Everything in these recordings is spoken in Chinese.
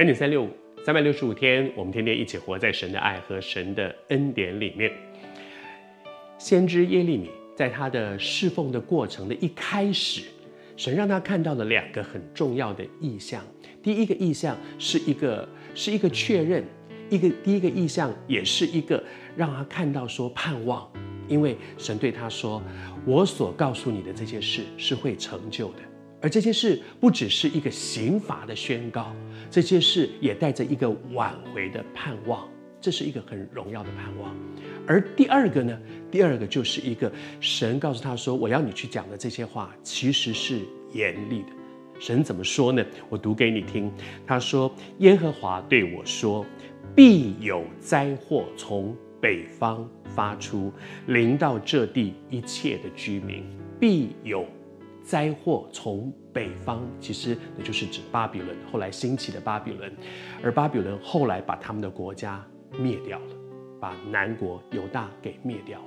恩典三六五，三百六十五天，我们天天一起活在神的爱和神的恩典里面。先知耶利米在他的侍奉的过程的一开始，神让他看到了两个很重要的意象。第一个意象是一个是一个确认，一个第一个意象也是一个让他看到说盼望，因为神对他说：“我所告诉你的这些事是会成就的。”而这些事不只是一个刑罚的宣告，这些事也带着一个挽回的盼望，这是一个很荣耀的盼望。而第二个呢？第二个就是一个神告诉他说：“我要你去讲的这些话，其实是严厉的。”神怎么说呢？我读给你听。他说：“耶和华对我说，必有灾祸从北方发出，临到这地一切的居民，必有。”灾祸从北方，其实那就是指巴比伦，后来兴起的巴比伦，而巴比伦后来把他们的国家灭掉了，把南国犹大给灭掉了。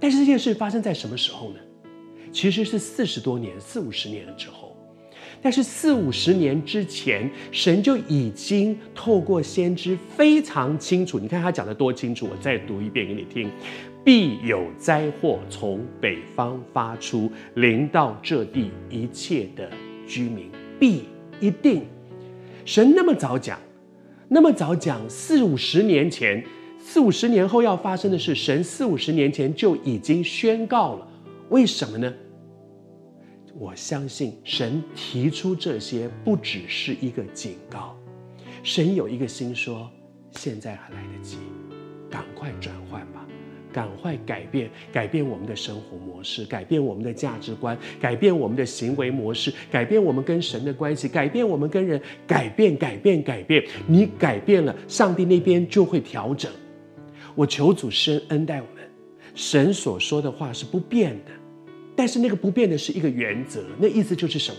但是这件事发生在什么时候呢？其实是四十多年，四五十年了之后。但是四五十年之前，神就已经透过先知非常清楚。你看他讲的多清楚，我再读一遍给你听。必有灾祸从北方发出，临到这地一切的居民，必一定。神那么早讲，那么早讲，四五十年前，四五十年后要发生的事，神四五十年前就已经宣告了。为什么呢？我相信神提出这些不只是一个警告，神有一个心说，现在还来得及，赶快转换吧。赶快改变，改变我们的生活模式，改变我们的价值观，改变我们的行为模式，改变我们跟神的关系，改变我们跟人，改变，改变，改变。你改变了，上帝那边就会调整。我求主施恩待我们，神所说的话是不变的，但是那个不变的是一个原则，那意思就是什么？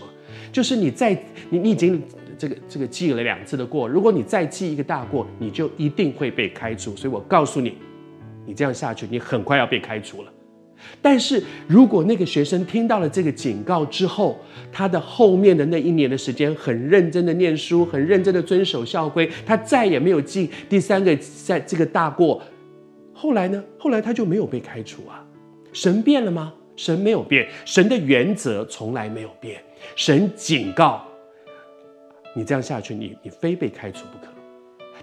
就是你再你你已经这个这个记了两次的过，如果你再记一个大过，你就一定会被开除。所以我告诉你。你这样下去，你很快要被开除了。但是如果那个学生听到了这个警告之后，他的后面的那一年的时间很认真的念书，很认真的遵守校规，他再也没有记第三个在这个大过。后来呢？后来他就没有被开除啊。神变了吗？神没有变，神的原则从来没有变。神警告你这样下去，你你非被开除不可。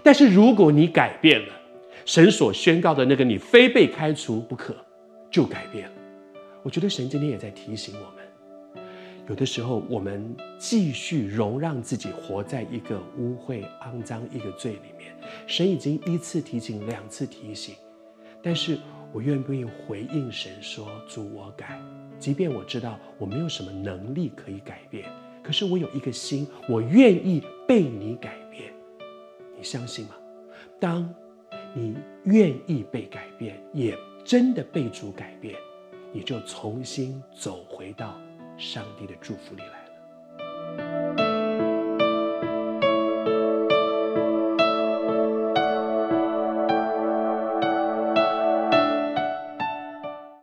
但是如果你改变了。神所宣告的那个，你非被开除不可，就改变了。我觉得神今天也在提醒我们，有的时候我们继续容让自己活在一个污秽、肮脏一个罪里面。神已经一次提醒、两次提醒，但是我愿不愿意回应神说：“主，我改。”即便我知道我没有什么能力可以改变，可是我有一个心，我愿意被你改变。你相信吗？当。你愿意被改变，也真的被主改变，你就重新走回到上帝的祝福里来。